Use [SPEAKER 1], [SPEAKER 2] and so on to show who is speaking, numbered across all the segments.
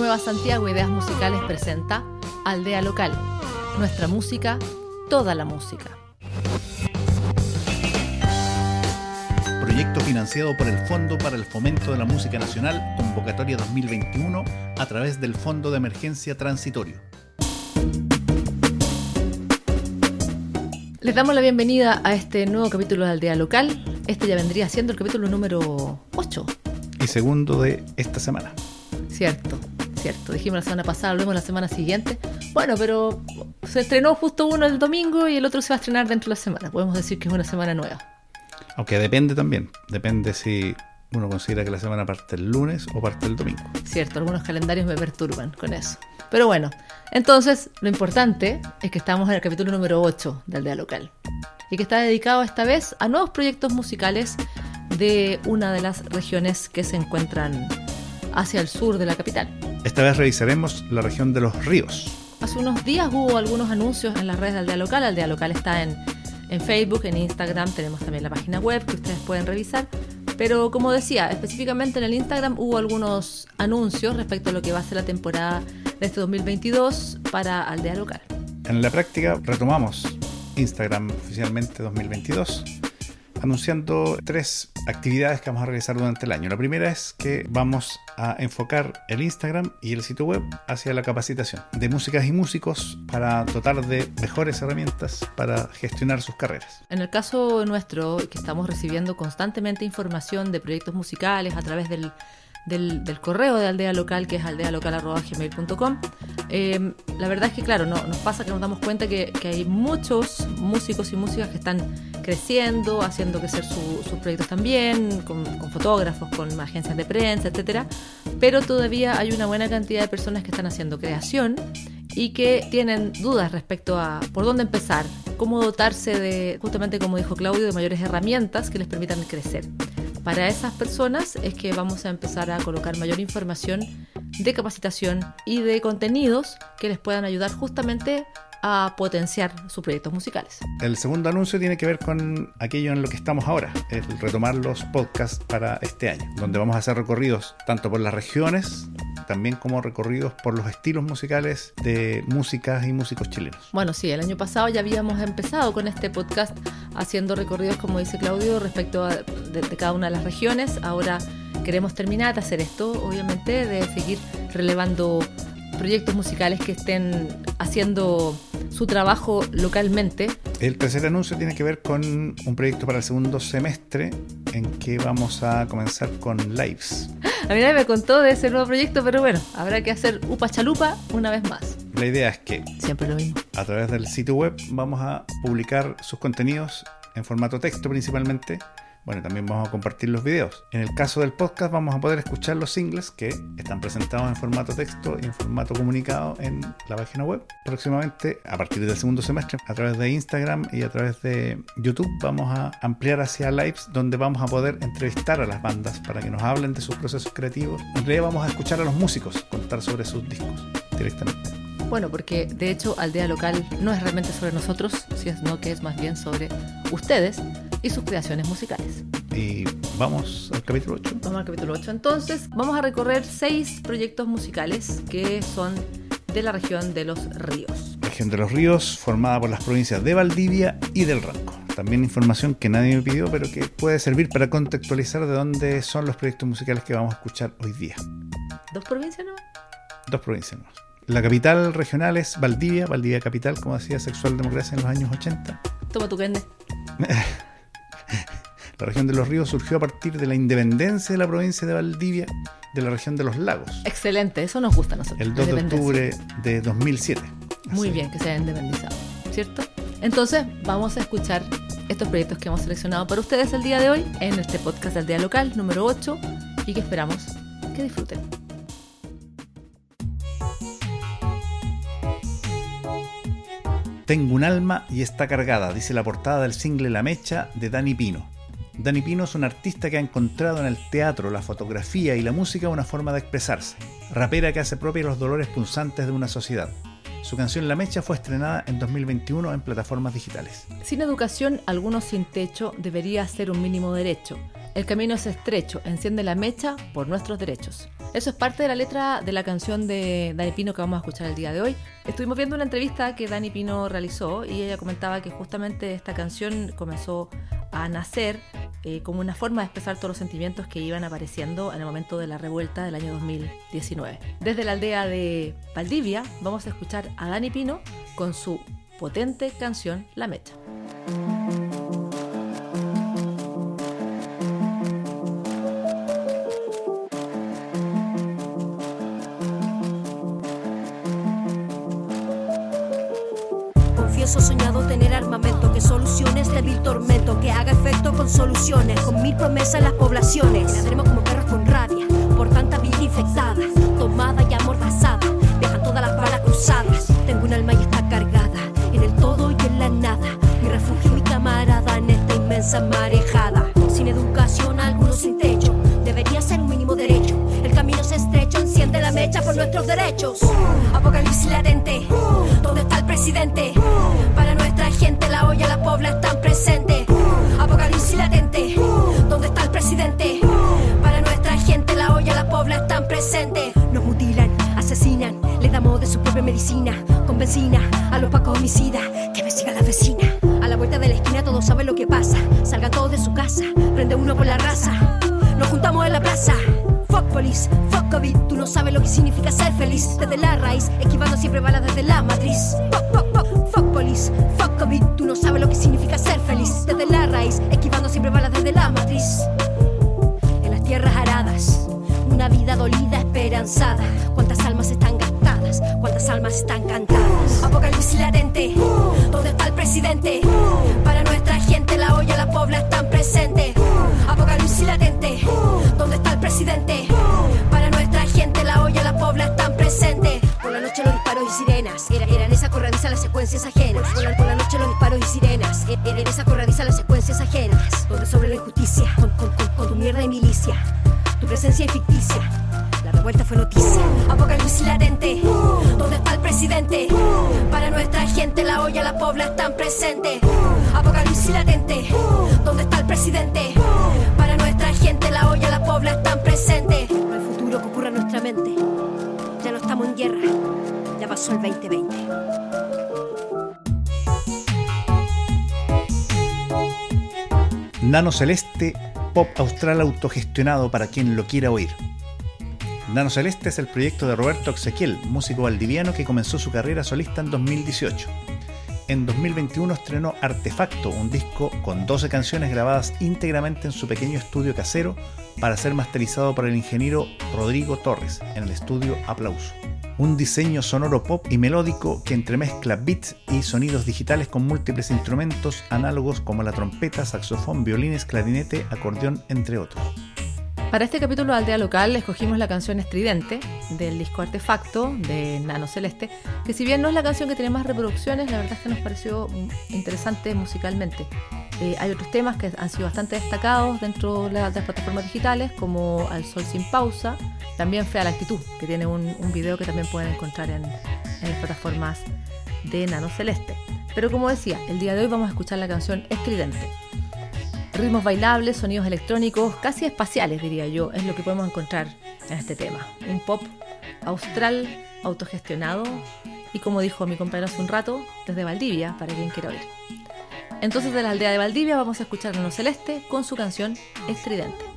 [SPEAKER 1] Nueva Santiago Ideas Musicales presenta Aldea Local. Nuestra música, toda la música.
[SPEAKER 2] Proyecto financiado por el Fondo para el Fomento de la Música Nacional, convocatoria 2021, a través del Fondo de Emergencia Transitorio.
[SPEAKER 1] Les damos la bienvenida a este nuevo capítulo de Aldea Local. Este ya vendría siendo el capítulo número 8.
[SPEAKER 2] Y segundo de esta semana.
[SPEAKER 1] Cierto, cierto. Dijimos la semana pasada, lo vemos la semana siguiente. Bueno, pero se estrenó justo uno el domingo y el otro se va a estrenar dentro de la semana. Podemos decir que es una semana nueva.
[SPEAKER 2] Aunque depende también. Depende si uno considera que la semana parte el lunes o parte el domingo.
[SPEAKER 1] Cierto, algunos calendarios me perturban con eso. Pero bueno, entonces lo importante es que estamos en el capítulo número 8 de Aldea Local y que está dedicado esta vez a nuevos proyectos musicales de una de las regiones que se encuentran hacia el sur de la capital.
[SPEAKER 2] Esta vez revisaremos la región de los ríos.
[SPEAKER 1] Hace unos días hubo algunos anuncios en las redes de Aldea Local. Aldea Local está en, en Facebook, en Instagram, tenemos también la página web que ustedes pueden revisar. Pero como decía, específicamente en el Instagram hubo algunos anuncios respecto a lo que va a ser la temporada de este 2022 para Aldea Local.
[SPEAKER 2] En la práctica retomamos Instagram oficialmente 2022 anunciando tres actividades que vamos a realizar durante el año. La primera es que vamos a enfocar el Instagram y el sitio web hacia la capacitación de músicas y músicos para dotar de mejores herramientas para gestionar sus carreras.
[SPEAKER 1] En el caso nuestro, que estamos recibiendo constantemente información de proyectos musicales a través del del, correo de aldea local, que es aldealocal.gmail.com. Eh, la verdad es que, claro, no, nos pasa que nos damos cuenta que, hay muchos músicos y músicas que están creciendo, haciendo crecer sus proyectos también, con, fotógrafos, con agencias de prensa, etcétera. Pero todavía hay una buena cantidad de personas que están haciendo creación y que tienen dudas respecto a por dónde empezar, cómo dotarse de, justamente como dijo Claudio, de mayores herramientas que les permitan crecer. Para esas personas es que vamos a empezar a colocar mayor información de capacitación y de contenidos que les puedan ayudar justamente a potenciar sus proyectos musicales.
[SPEAKER 2] El segundo anuncio tiene que ver con aquello en lo que estamos ahora, el retomar los podcasts para este año, donde vamos a hacer recorridos tanto por las regiones, también como recorridos por los estilos musicales de músicas y músicos chilenos.
[SPEAKER 1] Bueno, sí, el año pasado ya habíamos empezado con este podcast haciendo recorridos, como dice Claudio, respecto a de, de cada una de las regiones. Ahora queremos terminar de hacer esto, obviamente, de seguir relevando proyectos musicales que estén haciendo su trabajo localmente.
[SPEAKER 2] El tercer anuncio tiene que ver con un proyecto para el segundo semestre en que vamos a comenzar con lives.
[SPEAKER 1] A mí nadie me contó de ese nuevo proyecto, pero bueno, habrá que hacer upa chalupa una vez más.
[SPEAKER 2] La idea es que
[SPEAKER 1] siempre lo mismo.
[SPEAKER 2] A través del sitio web vamos a publicar sus contenidos en formato texto principalmente bueno, también vamos a compartir los videos. En el caso del podcast vamos a poder escuchar los singles que están presentados en formato texto y en formato comunicado en la página web. Próximamente, a partir del segundo semestre, a través de Instagram y a través de YouTube, vamos a ampliar hacia lives donde vamos a poder entrevistar a las bandas para que nos hablen de sus procesos creativos. En realidad vamos a escuchar a los músicos contar sobre sus discos directamente.
[SPEAKER 1] Bueno, porque de hecho Aldea Local no es realmente sobre nosotros, sino que es más bien sobre ustedes y sus creaciones musicales.
[SPEAKER 2] Y vamos al capítulo 8.
[SPEAKER 1] Vamos al capítulo 8. Entonces, vamos a recorrer seis proyectos musicales que son de la región de los ríos.
[SPEAKER 2] Región de los ríos, formada por las provincias de Valdivia y del Ranco. También información que nadie me pidió, pero que puede servir para contextualizar de dónde son los proyectos musicales que vamos a escuchar hoy día.
[SPEAKER 1] ¿Dos provincias no?
[SPEAKER 2] Dos provincias no. La capital regional es Valdivia, Valdivia capital, como decía Sexual Democracia en los años 80.
[SPEAKER 1] Toma tu kende.
[SPEAKER 2] la región de los ríos surgió a partir de la independencia de la provincia de Valdivia de la región de los lagos.
[SPEAKER 1] Excelente, eso nos gusta a nosotros.
[SPEAKER 2] El 2 de octubre de 2007.
[SPEAKER 1] Muy bien, que se haya independizado, ¿cierto? Entonces, vamos a escuchar estos proyectos que hemos seleccionado para ustedes el día de hoy en este podcast del Día Local número 8 y que esperamos que disfruten.
[SPEAKER 2] Tengo un alma y está cargada, dice la portada del single La Mecha de Dani Pino. Dani Pino es un artista que ha encontrado en el teatro, la fotografía y la música una forma de expresarse. Rapera que hace propia los dolores punzantes de una sociedad. Su canción La Mecha fue estrenada en 2021 en plataformas digitales.
[SPEAKER 1] Sin educación, algunos sin techo debería ser un mínimo derecho. El camino es estrecho, enciende la mecha por nuestros derechos. Eso es parte de la letra de la canción de Dani Pino que vamos a escuchar el día de hoy. Estuvimos viendo una entrevista que Dani Pino realizó y ella comentaba que justamente esta canción comenzó a nacer eh, como una forma de expresar todos los sentimientos que iban apareciendo en el momento de la revuelta del año 2019. Desde la aldea de Valdivia vamos a escuchar a Dani Pino con su potente canción La Mecha.
[SPEAKER 3] Que haga efecto con soluciones, con mil promesas en las poblaciones. Ladraremos como perros con rabia, por tanta vida infectada, tomada y amordazada. Viajan todas las balas cruzadas. Tengo un alma y está cargada, en el todo y en la nada. Mi refugio, mi camarada en esta inmensa marejada. Sin educación, algunos sin techo, debería ser un mínimo derecho. El camino es estrecho, enciende la mecha por nuestros derechos. Apocalipsis latente, ¿dónde está el presidente? La olla, la pobla están presentes. Apocalipsis latente, ¿dónde está el presidente? Para nuestra gente la olla, la pobla están presentes. Nos mutilan, asesinan, le damos de su propia medicina, con benzina, a los pacos homicidas, que me siga la vecina. A la vuelta de la esquina todos saben lo que pasa, salgan todos de su casa, prende uno por la raza. Nos juntamos en la plaza. Fuck police, fuck COVID, tú no sabes lo que significa ser feliz desde la raíz, esquivando siempre balas desde la matriz. Fuck, fuck, fuck, fuck police, sabes lo que significa ser feliz desde la raíz, esquivando siempre balas desde la matriz. En las tierras aradas, una vida dolida, esperanzada. ¿Cuántas almas están gastadas? ¿Cuántas almas están cantadas? Apocalipsis latente, ¿dónde está el presidente? Ficticia. La revuelta fue noticia. Apocalipsis latente. ¿Dónde está el presidente? Para nuestra gente la olla, la pobla están presentes. Apocalipsis latente. ¿Dónde está el presidente? Para nuestra gente la olla, la pobla están presentes. No hay futuro que ocurra en nuestra mente. Ya no estamos en guerra. Ya pasó el 2020.
[SPEAKER 2] Nano Celeste, pop austral autogestionado para quien lo quiera oír. Nano Celeste es el proyecto de Roberto Exequiel, músico valdiviano que comenzó su carrera solista en 2018. En 2021 estrenó Artefacto, un disco con 12 canciones grabadas íntegramente en su pequeño estudio casero para ser masterizado por el ingeniero Rodrigo Torres en el estudio Aplauso. Un diseño sonoro pop y melódico que entremezcla beats y sonidos digitales con múltiples instrumentos análogos como la trompeta, saxofón, violines, clarinete, acordeón, entre otros.
[SPEAKER 1] Para este capítulo de Aldea Local escogimos la canción Estridente del disco Artefacto de Nano Celeste, que si bien no es la canción que tiene más reproducciones, la verdad es que nos pareció interesante musicalmente. Eh, hay otros temas que han sido bastante destacados dentro de, la- de las plataformas digitales, como Al Sol Sin Pausa, también Fea la Actitud, que tiene un, video que también pueden encontrar en, en las plataformas de Nano Celeste. Pero como decía, el día de hoy vamos a escuchar la canción Estridente. Ritmos bailables, sonidos electrónicos, casi espaciales diría yo, es lo que podemos encontrar en este tema. Un pop austral, autogestionado y como dijo mi compañero hace un rato, desde Valdivia, para quien quiera oír. Entonces de la aldea de Valdivia vamos a escuchar a Celeste con su canción Estridente.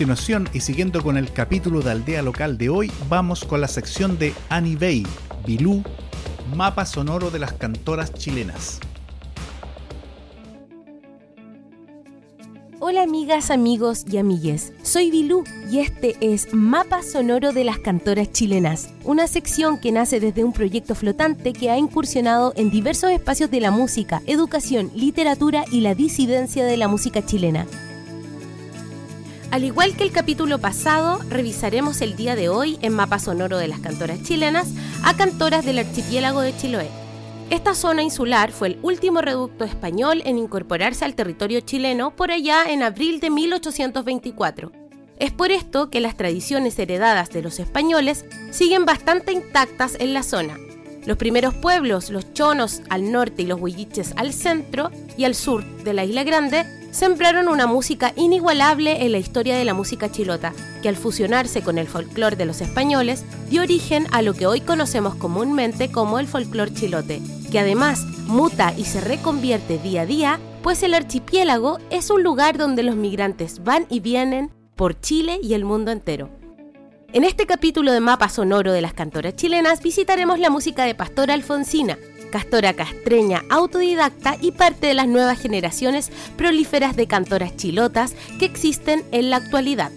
[SPEAKER 2] Continuación y siguiendo con el capítulo de Aldea Local de hoy, vamos con la sección de Annie Bay, Bilú, mapa sonoro de las cantoras chilenas.
[SPEAKER 4] Hola amigas, amigos y amigues. Soy Bilú y este es Mapa Sonoro de las Cantoras Chilenas, una sección que nace desde un proyecto flotante que ha incursionado en diversos espacios de la música, educación, literatura y la disidencia de la música chilena. Al igual que el capítulo pasado, revisaremos el día de hoy en Mapa Sonoro de las Cantoras Chilenas a cantoras del archipiélago de Chiloé. Esta zona insular fue el último reducto español en incorporarse al territorio chileno por allá en abril de 1824. Es por esto que las tradiciones heredadas de los españoles siguen bastante intactas en la zona. Los primeros pueblos, los chonos al norte y los huilliches al centro y al sur de la Isla Grande, sembraron una música inigualable en la historia de la música chilota, que al fusionarse con el folclore de los españoles dio origen a lo que hoy conocemos comúnmente como el folclore chilote, que además muta y se reconvierte día a día, pues el archipiélago es un lugar donde los migrantes van y vienen por Chile y el mundo entero. En este capítulo de Mapa Sonoro de las Cantoras Chilenas visitaremos la música de Pastora Alfonsina, castora castreña autodidacta y parte de las nuevas generaciones prolíferas de cantoras chilotas que existen en la actualidad.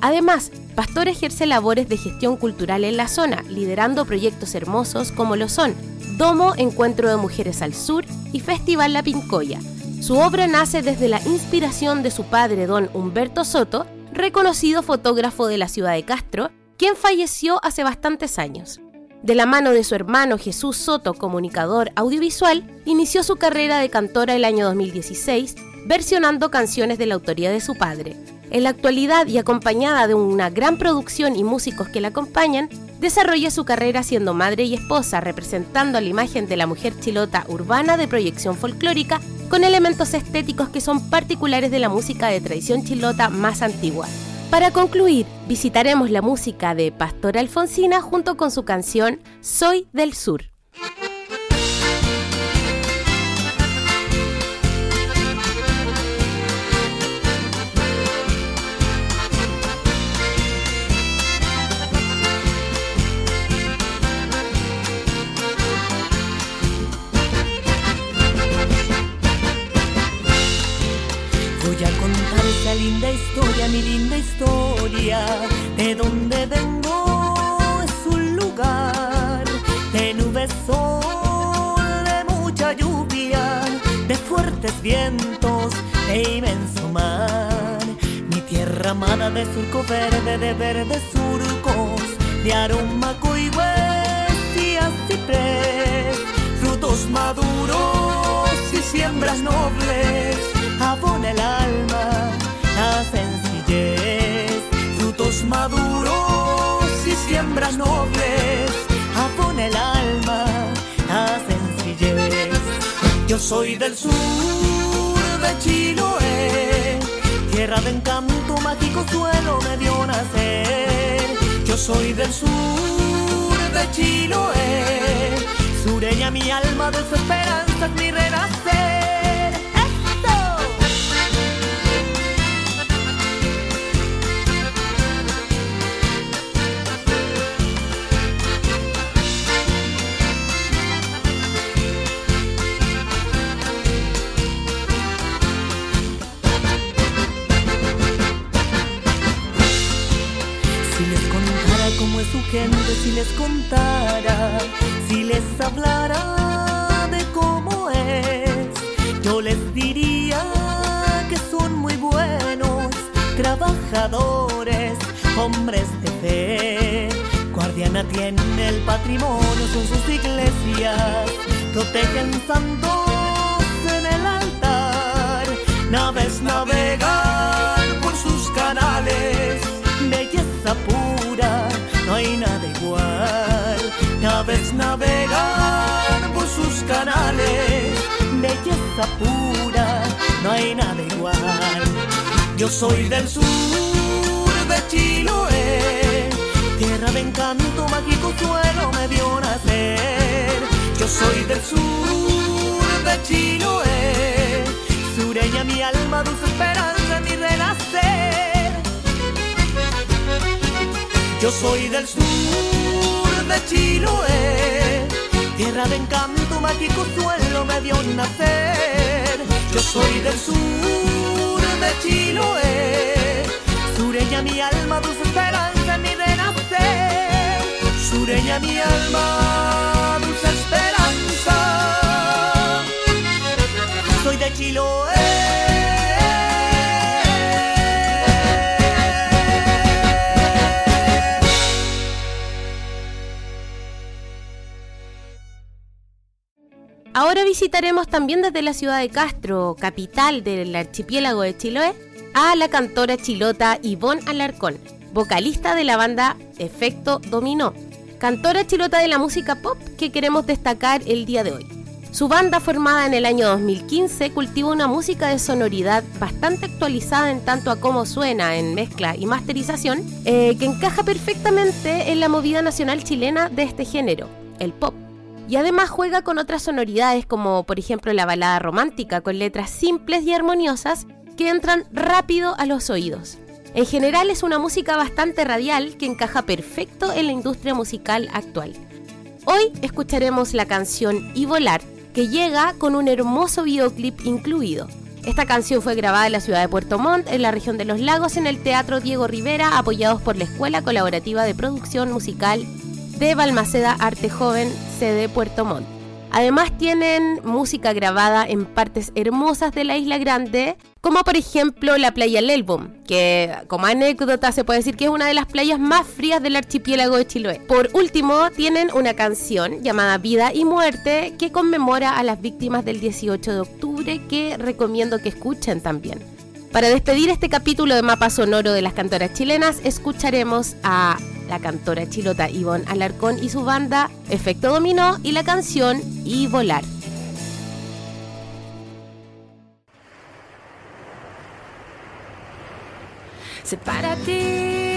[SPEAKER 4] Además, Pastor ejerce labores de gestión cultural en la zona, liderando proyectos hermosos como lo son Domo Encuentro de Mujeres al Sur y Festival La Pincoya. Su obra nace desde la inspiración de su padre, don Humberto Soto, reconocido fotógrafo de la ciudad de Castro, quien falleció hace bastantes años. De la mano de su hermano Jesús Soto, comunicador audiovisual, inició su carrera de cantora el año 2016, versionando canciones de la autoría de su padre. En la actualidad y acompañada de una gran producción y músicos que la acompañan, desarrolla su carrera siendo madre y esposa, representando a la imagen de la mujer chilota urbana de proyección folclórica con elementos estéticos que son particulares de la música de tradición chilota más antigua. Para concluir, visitaremos la música de Pastor Alfonsina junto con su canción Soy del Sur.
[SPEAKER 5] De donde vengo es un lugar de nubes sol, de mucha lluvia, de fuertes vientos, e inmenso mar. Mi tierra amada de surco verde, de verdes surcos, de aroma y y ciprés, frutos maduros y siembras nobles, abona el alma la sencillez, maduros y siembras nobles, abona el alma, la sencillez. Yo soy del sur de Chiloé, tierra de encanto mágico suelo me dio nacer. Yo soy del sur de Chiloé, sureña mi alma de su esperanza es mi renacer. Les contara, si les hablara de cómo es, yo les diría que son muy buenos, trabajadores, hombres de fe. Guardiana tienen el patrimonio, son sus iglesias, protegen santos en el altar, naves navegan por sus canales, belleza pura no hay igual. Naves navegan por sus canales, belleza pura, no hay nada igual. Yo soy del sur de Chiloé, tierra de encanto mágico suelo me vio nacer. Yo soy del sur de Chiloé, sureña mi alma, dulce esperanza, mi renacer. Yo soy del sur Chiloé, tierra de encanto, mágico suelo me dio nacer. Yo soy del sur de Chiloé, sureña mi alma, dulce esperanza mi renacer. Sureña mi alma, dulce esperanza. Soy de Chiloé.
[SPEAKER 4] Visitaremos también desde la ciudad de Castro, capital del archipiélago de Chiloé, a la cantora chilota Ivonne Alarcón, vocalista de la banda Efecto Dominó, cantora chilota de la música pop que queremos destacar el día de hoy. Su banda, formada en el año 2015, cultiva una música de sonoridad bastante actualizada en tanto a cómo suena en mezcla y masterización, eh, que encaja perfectamente en la movida nacional chilena de este género, el pop. Y además juega con otras sonoridades como por ejemplo la balada romántica con letras simples y armoniosas que entran rápido a los oídos. En general es una música bastante radial que encaja perfecto en la industria musical actual. Hoy escucharemos la canción Y Volar, que llega con un hermoso videoclip incluido. Esta canción fue grabada en la ciudad de Puerto Montt, en la región de los lagos, en el Teatro Diego Rivera, apoyados por la Escuela Colaborativa de Producción Musical de Balmaceda Arte Joven, sede Puerto Montt. Además tienen música grabada en partes hermosas de la Isla Grande, como por ejemplo la playa Lelbom, que como anécdota se puede decir que es una de las playas más frías del archipiélago de Chiloé. Por último, tienen una canción llamada Vida y Muerte que conmemora a las víctimas del 18 de octubre que recomiendo que escuchen también. Para despedir este capítulo de Mapa Sonoro de las cantoras chilenas, escucharemos a la cantora chilota Ivonne Alarcón y su banda Efecto Dominó y la canción Y Volar.
[SPEAKER 6] Sepárate,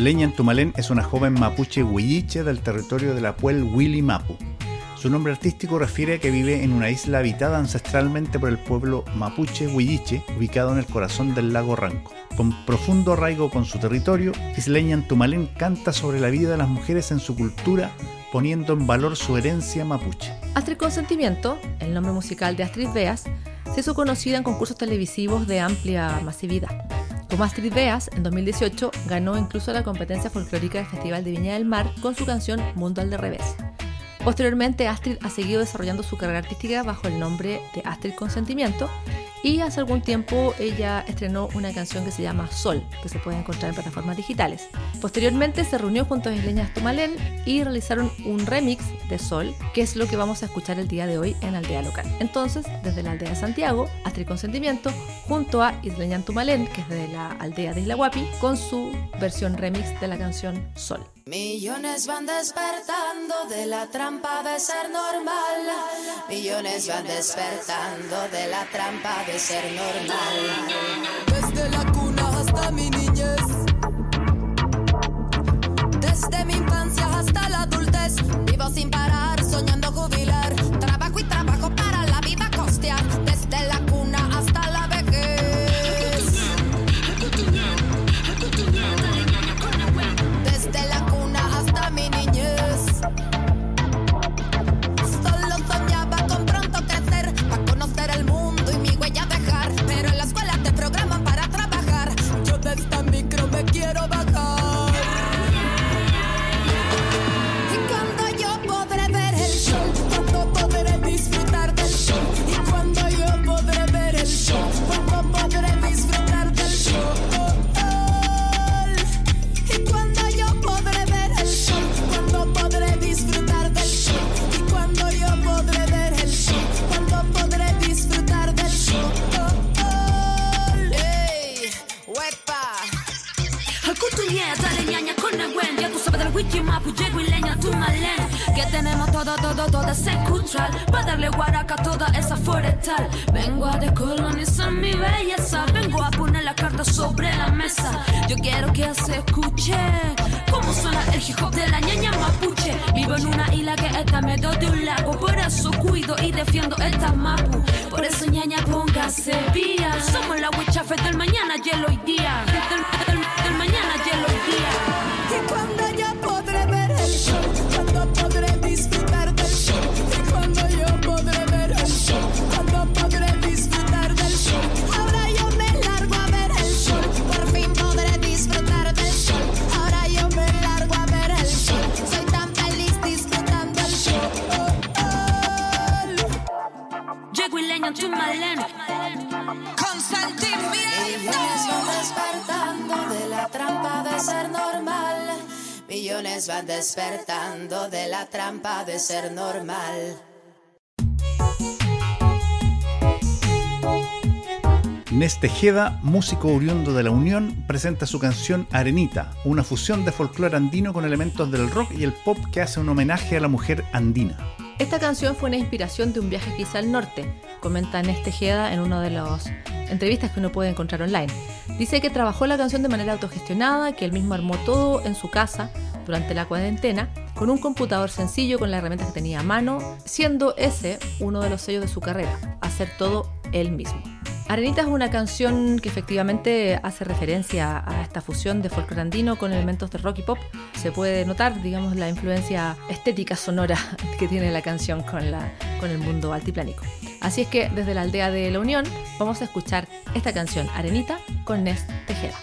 [SPEAKER 2] Isleña Tumalén es una joven mapuche huilliche del territorio de la Puel Willy Mapu. Su nombre artístico refiere a que vive en una isla habitada ancestralmente por el pueblo mapuche huilliche, ubicado en el corazón del lago Ranco. Con profundo arraigo con su territorio, Isleña Tumalén canta sobre la vida de las mujeres en su cultura, poniendo en valor su herencia mapuche.
[SPEAKER 1] Astrid Consentimiento, el nombre musical de Astrid Beas, se hizo conocida en concursos televisivos de amplia masividad. Como Astrid Beas, en 2018 ganó incluso la competencia folclórica del Festival de Viña del Mar con su canción Mundo al de Revés. Posteriormente, Astrid ha seguido desarrollando su carrera artística bajo el nombre de Astrid Consentimiento y hace algún tiempo ella estrenó una canción que se llama Sol, que se puede encontrar en plataformas digitales. Posteriormente se reunió junto a Isleñas Tumalén y realizaron un remix de Sol, que es lo que vamos a escuchar el día de hoy en Aldea Local. Entonces, desde la aldea de Santiago, Astrid Consentimiento, junto a Isleñan Tumalén, que es de la aldea de Isla Guapi, con su versión remix de la canción Sol.
[SPEAKER 7] Millones van despertando de la trampa de ser normal. Millones van despertando de la trampa de ser normal.
[SPEAKER 8] Desde la cuna hasta mi niñez. Desde mi infancia hasta la adultez. Vivo sin parar,
[SPEAKER 9] tenemos todo, todo, ese cultural Pa' darle guaraca a toda esa forestal. Vengo a decolonizar mi belleza. Vengo a poner la carta sobre la mesa. Yo quiero que se escuche Cómo suena el hip hop de la ñaña mapuche. Vivo en una isla que está medio de un lago. Por eso cuido y defiendo esta mapu. Por eso ñaña póngase vía Somos la huichafe del
[SPEAKER 7] Van despertando de la trampa de ser normal.
[SPEAKER 2] Nestejeda, músico oriundo de la Unión, presenta su canción Arenita, una fusión de folclore andino con elementos del rock y el pop que hace un homenaje a la mujer andina.
[SPEAKER 1] Esta canción fue una inspiración de un viaje que hice al norte, comenta Nes en una de las entrevistas que uno puede encontrar online. Dice que trabajó la canción de manera autogestionada, que él mismo armó todo en su casa durante la cuarentena, con un computador sencillo con las herramientas que tenía a mano, siendo ese uno de los sellos de su carrera, hacer todo él mismo. Arenita es una canción que efectivamente hace referencia a esta fusión de folclore andino con elementos de rock y pop. Se puede notar, digamos, la influencia estética sonora que tiene la canción con, el mundo altiplánico. Así es que desde la aldea de La Unión vamos a escuchar esta canción, Arenita, con Nest Tejeda.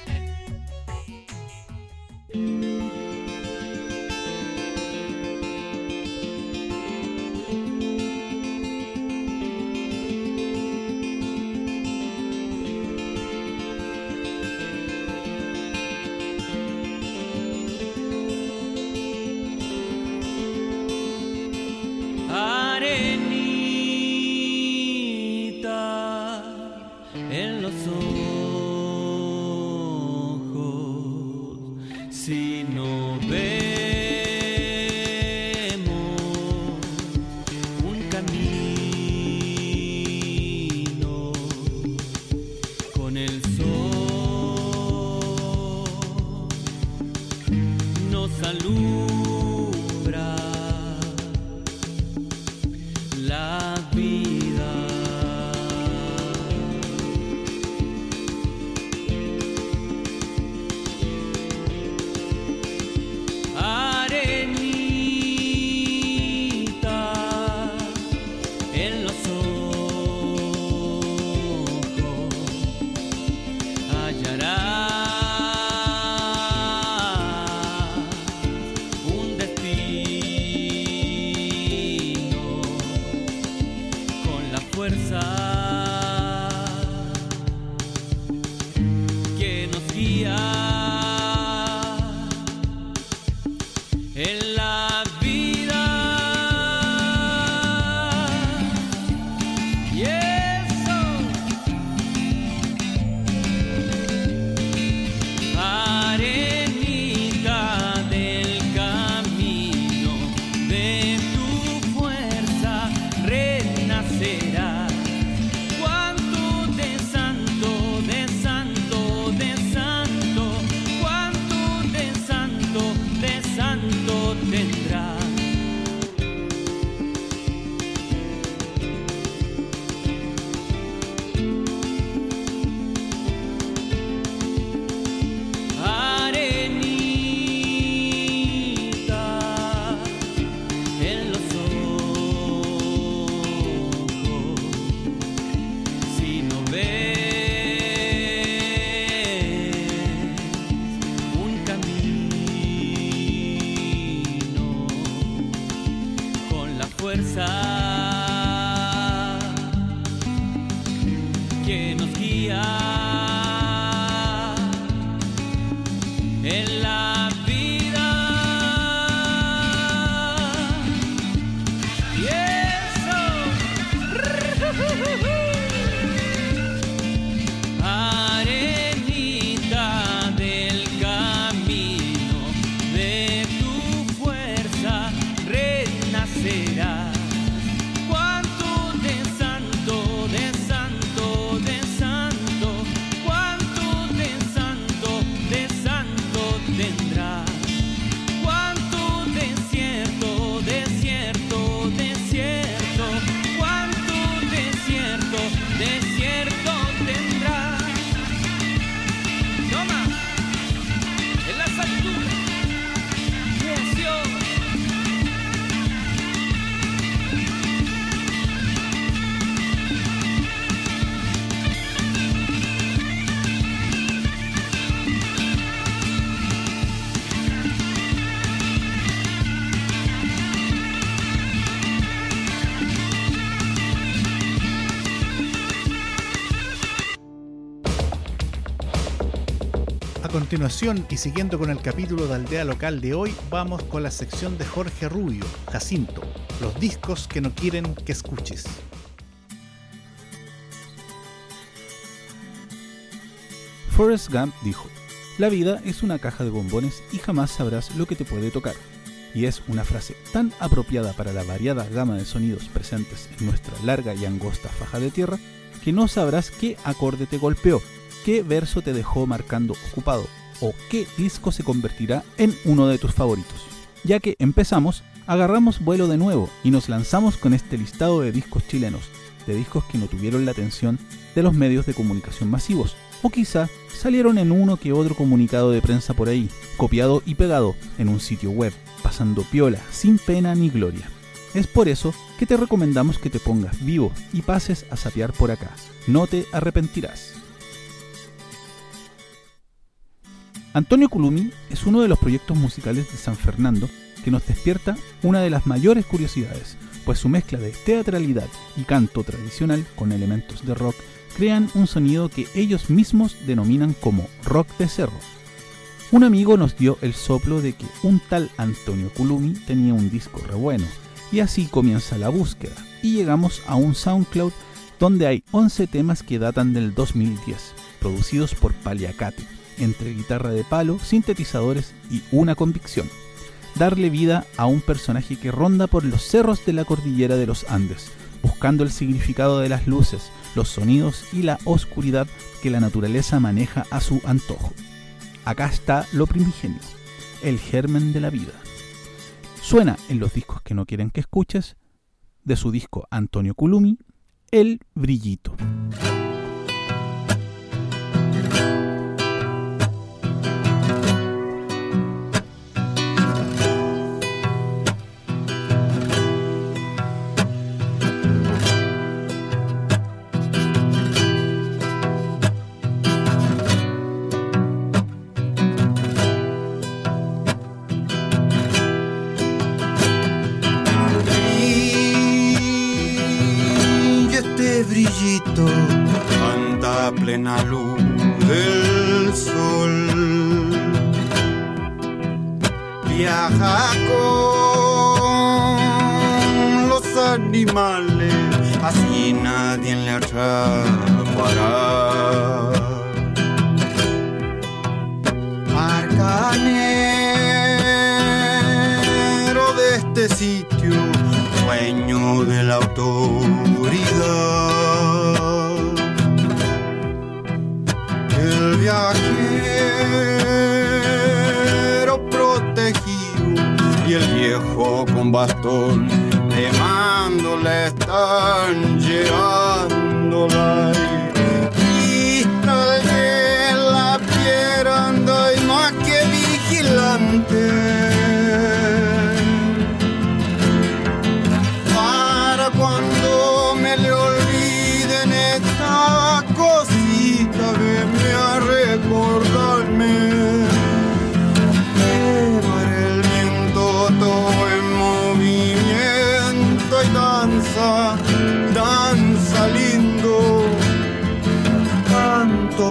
[SPEAKER 2] Continuación, y siguiendo con el capítulo de Aldea Local de hoy, vamos con la sección de Jorge Rubio, Jacinto, los discos que no quieren que escuches.
[SPEAKER 10] Forrest Gump dijo, La vida es una caja de bombones y jamás sabrás lo que te puede tocar. Y es una frase tan apropiada para la variada gama de sonidos presentes en nuestra larga y angosta faja de tierra que no sabrás qué acorde te golpeó, qué verso te dejó marcando ocupado o qué disco se convertirá en uno de tus favoritos. Ya que empezamos, agarramos vuelo de nuevo y nos lanzamos con este listado de discos chilenos, de discos que no tuvieron la atención de los medios de comunicación masivos, o quizá salieron en uno que otro comunicado de prensa por ahí, copiado y pegado en un sitio web, pasando piola, sin pena ni gloria. Es por eso que te recomendamos que te pongas vivo y pases a sapear por acá. No te arrepentirás. Antonio Culumi es uno de los proyectos musicales de San Fernando que nos despierta una de las mayores curiosidades, pues su mezcla de teatralidad y canto tradicional con elementos de rock crean un sonido que ellos mismos denominan como rock de cerro. Un amigo nos dio el soplo de que un tal Antonio Culumi tenía un disco re bueno, y así comienza la búsqueda, y llegamos a un SoundCloud donde hay 11 temas que datan del 2010, producidos por Paliacate, entre guitarra de palo, sintetizadores y una convicción. Darle vida a un personaje que ronda por los cerros de la cordillera de los Andes, buscando el significado de las luces, los sonidos y la oscuridad que la naturaleza maneja a su antojo. Acá está lo primigenio, el germen de la vida. Suena en los discos que no quieren que escuches, de su disco Antonio Culumi, El Brillito.
[SPEAKER 11] Brillito anda a plena luz del sol. Viaja con los animales, así nadie le atrapará. Arcanero de este sitio, dueño de la autoridad. Viejo con bastón de mando le están llevándola. Cristal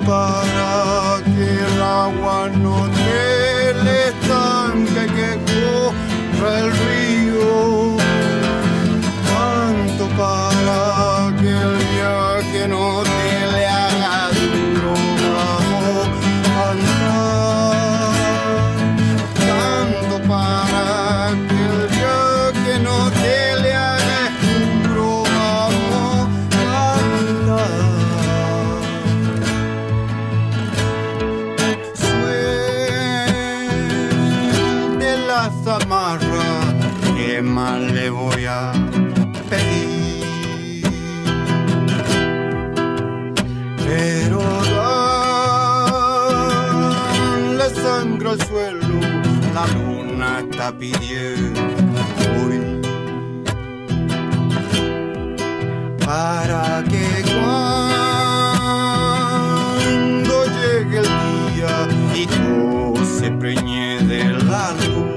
[SPEAKER 11] para que el agua no te le estanque que corra el sangre al suelo, la luna está pidiendo hoy. Para que cuando llegue el día y todo se preñe de la luz,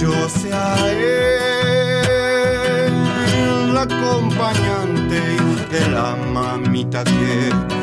[SPEAKER 11] yo sea el acompañante de la mamita que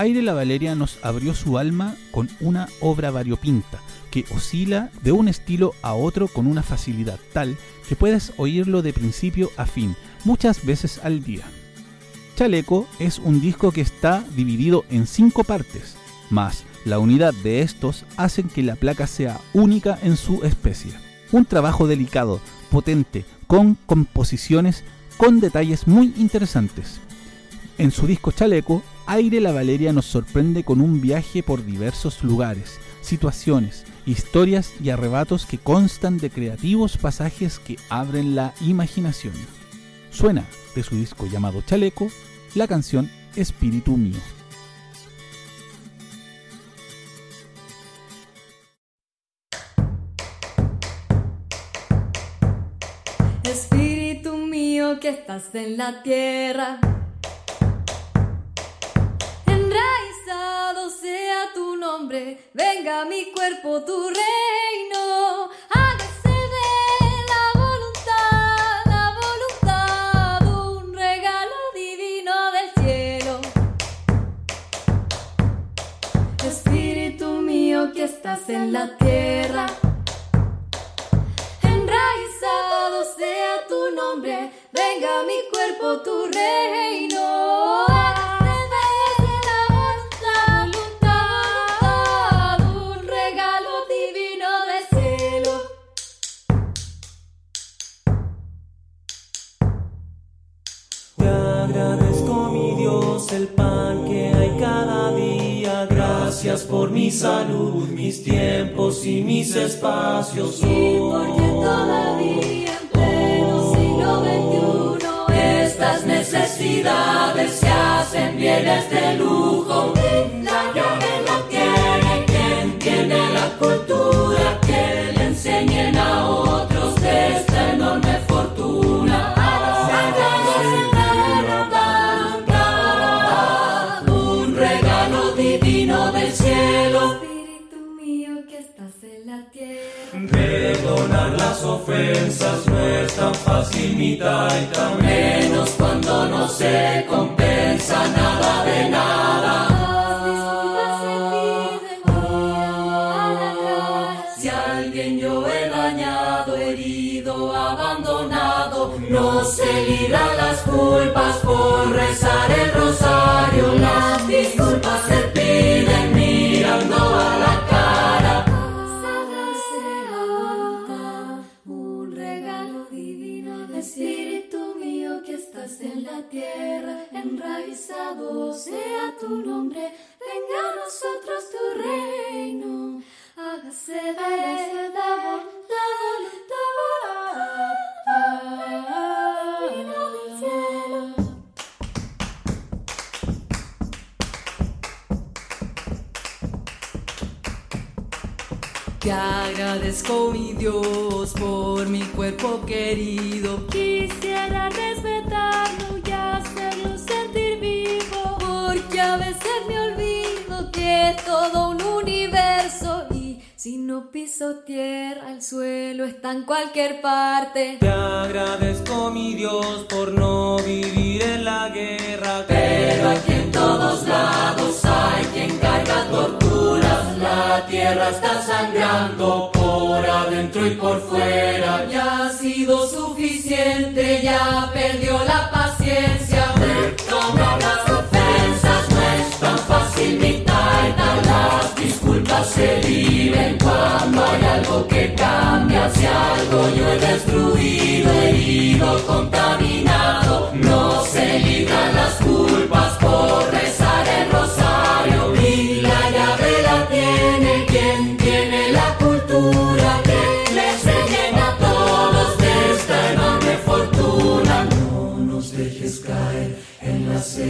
[SPEAKER 10] Aire la Valeria nos abrió su alma con una obra variopinta que oscila de un estilo a otro con una facilidad tal que puedes oírlo de principio a fin, muchas veces al día. Chaleco es un disco que está dividido en cinco partes, más la unidad de estos hacen que la placa sea única en su especie. Un trabajo delicado, potente, con composiciones con detalles muy interesantes. En su disco Chaleco, Aire la Valeria nos sorprende con un viaje por diversos lugares, situaciones, historias y arrebatos que constan de creativos pasajes que abren la imaginación. Suena de su disco llamado Chaleco la canción Espíritu Mío.
[SPEAKER 6] Espíritu mío que estás en la tierra. Sea tu nombre, venga mi cuerpo tu reino. Hágase de la voluntad, la voluntad, un regalo divino del cielo. Espíritu mío que estás en la tierra. Enraizado sea tu nombre, venga mi cuerpo tu reino.
[SPEAKER 12] Agradezco, mi Dios, el pan que hay cada día. Gracias por mi salud, mis tiempos y mis espacios.
[SPEAKER 6] Y porque todavía en pleno siglo XXI
[SPEAKER 12] Estas necesidades se hacen bienes de lujo. Perdonar las ofensas no es tan fácil ni tan menos cuando no se compensa nada de nada.
[SPEAKER 6] Disculpas se piden a la gracia.
[SPEAKER 12] Si alguien yo he dañado, herido, abandonado, no se libra las culpas por rezar el rosario. Las disculpas se la
[SPEAKER 6] tierra, enraizado sea tu nombre, venga a nosotros tu reino, hágase de la.
[SPEAKER 12] Te agradezco, mi Dios, por mi cuerpo querido.
[SPEAKER 6] Quisiera respetarlo hacerlo sentir vivo, porque a veces me olvido que todo un universo y si no piso tierra, el suelo está en cualquier parte.
[SPEAKER 12] Te agradezco, mi Dios, por no vivir en la guerra. Pero aquí en todos lados hay quien carga torturas. La tierra está sangrando por adentro y por fuera. Ya ha sido suficiente, ya perdió la paciencia. Se viven cuando hay algo que cambia. Si algo yo he destruido, herido, contaminado, no se libran las culpas por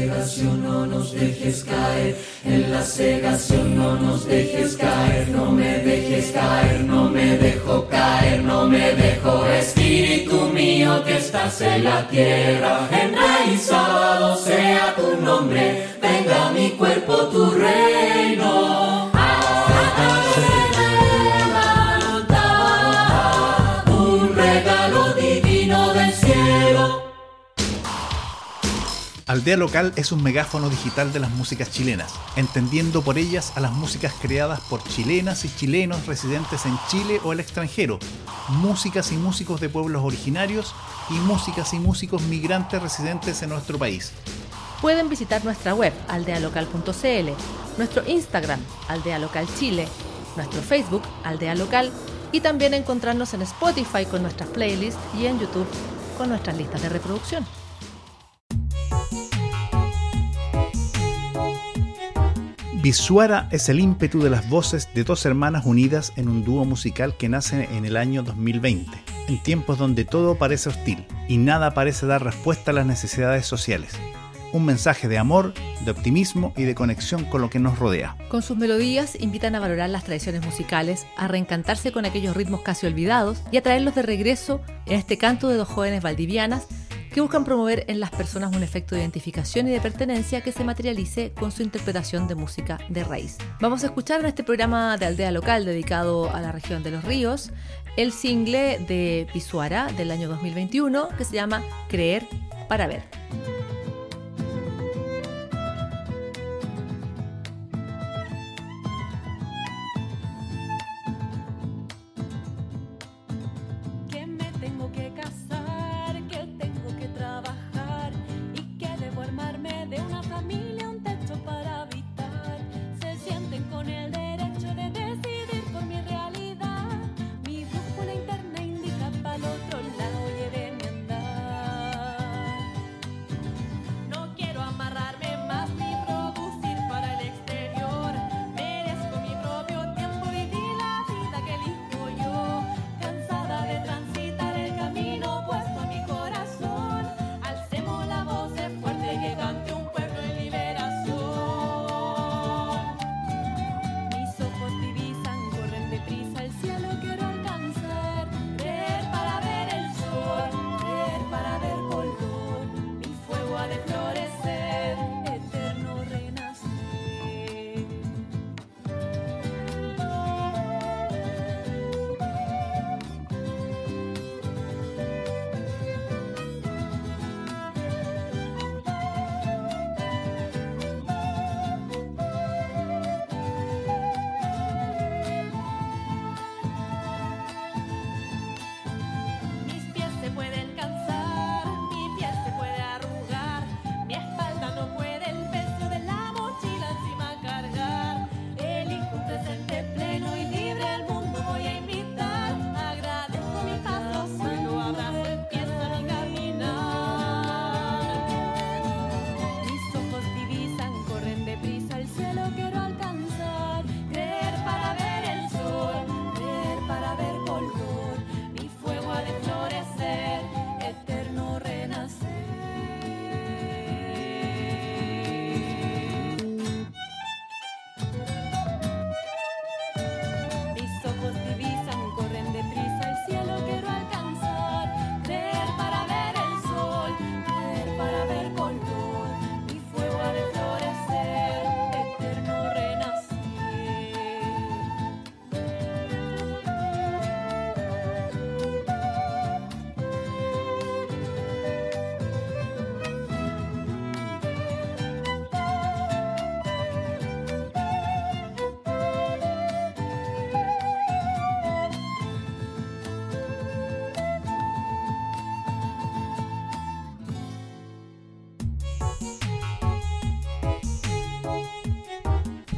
[SPEAKER 12] cegación, no nos dejes caer. En la cegación, no nos dejes caer, no me dejes caer, no me dejo caer, no me dejo. Espíritu mío que estás en la tierra, enraizado sea tu nombre, venga mi cuerpo tu reino.
[SPEAKER 2] Aldea Local es un megáfono digital de las músicas chilenas, entendiendo por ellas a las músicas creadas por chilenas y chilenos residentes en Chile o el extranjero, músicas y músicos de pueblos originarios y músicas y músicos migrantes residentes en nuestro país.
[SPEAKER 1] Pueden visitar nuestra web aldealocal.cl, nuestro Instagram Aldea Local Chile, nuestro Facebook Aldea Local y también encontrarnos en Spotify con nuestras playlists y en YouTube con nuestras listas de reproducción.
[SPEAKER 2] Visuara es el ímpetu de las voces de dos hermanas unidas en un dúo musical que nace en el año 2020, en tiempos donde todo parece hostil y nada parece dar respuesta a las necesidades sociales. un mensaje de amor, de optimismo y de conexión con lo que nos rodea.
[SPEAKER 6] Con sus melodías invitan a valorar las tradiciones musicales, a reencantarse con aquellos ritmos casi olvidados y a traerlos de regreso en este canto de dos jóvenes valdivianas que buscan promover en las personas un efecto de identificación y de pertenencia que se materialice con su interpretación de música de raíz. Vamos a escuchar en este programa de aldea local dedicado a la región de los ríos el single de Pisuara del año 2021 que se llama Creer para ver.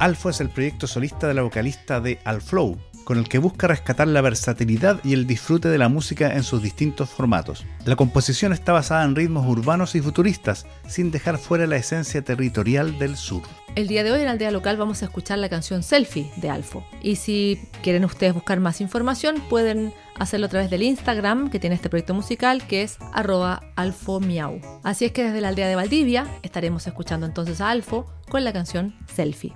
[SPEAKER 2] Alfo es el proyecto solista de la vocalista de Alflow, con el que busca rescatar la versatilidad y el disfrute de la música en sus distintos formatos. La composición está basada en ritmos urbanos y futuristas, sin dejar fuera la esencia territorial del sur.
[SPEAKER 6] El día de hoy en Aldea Local vamos a escuchar la canción Selfie de Alfo. Y si quieren ustedes buscar más información, pueden hacerlo a través del Instagram que tiene este proyecto musical, que es arroba alfomiau. Así es que desde la aldea de Valdivia estaremos escuchando entonces a Alfo con la canción Selfie.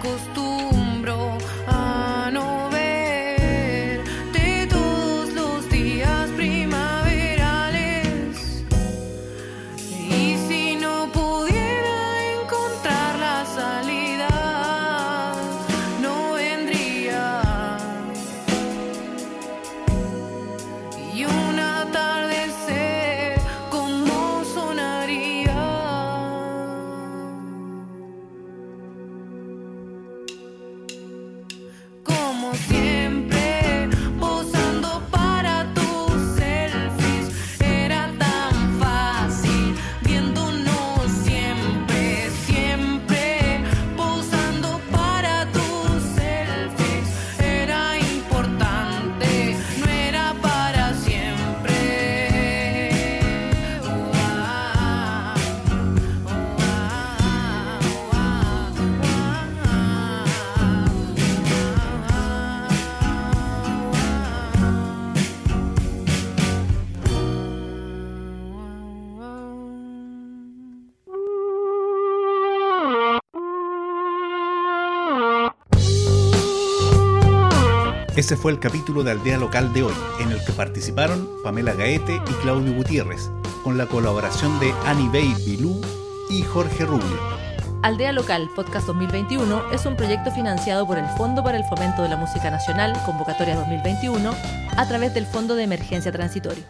[SPEAKER 13] costume.
[SPEAKER 2] Ese fue el capítulo de Aldea Local de hoy, en el que participaron Pamela Gaete y Claudio Gutiérrez, con la colaboración de Annie Bay Bilú y Jorge Rubio.
[SPEAKER 1] Aldea Local Podcast 2021 es un proyecto financiado por el Fondo para el Fomento de la Música Nacional, convocatoria 2021, a través del Fondo de Emergencia Transitorio.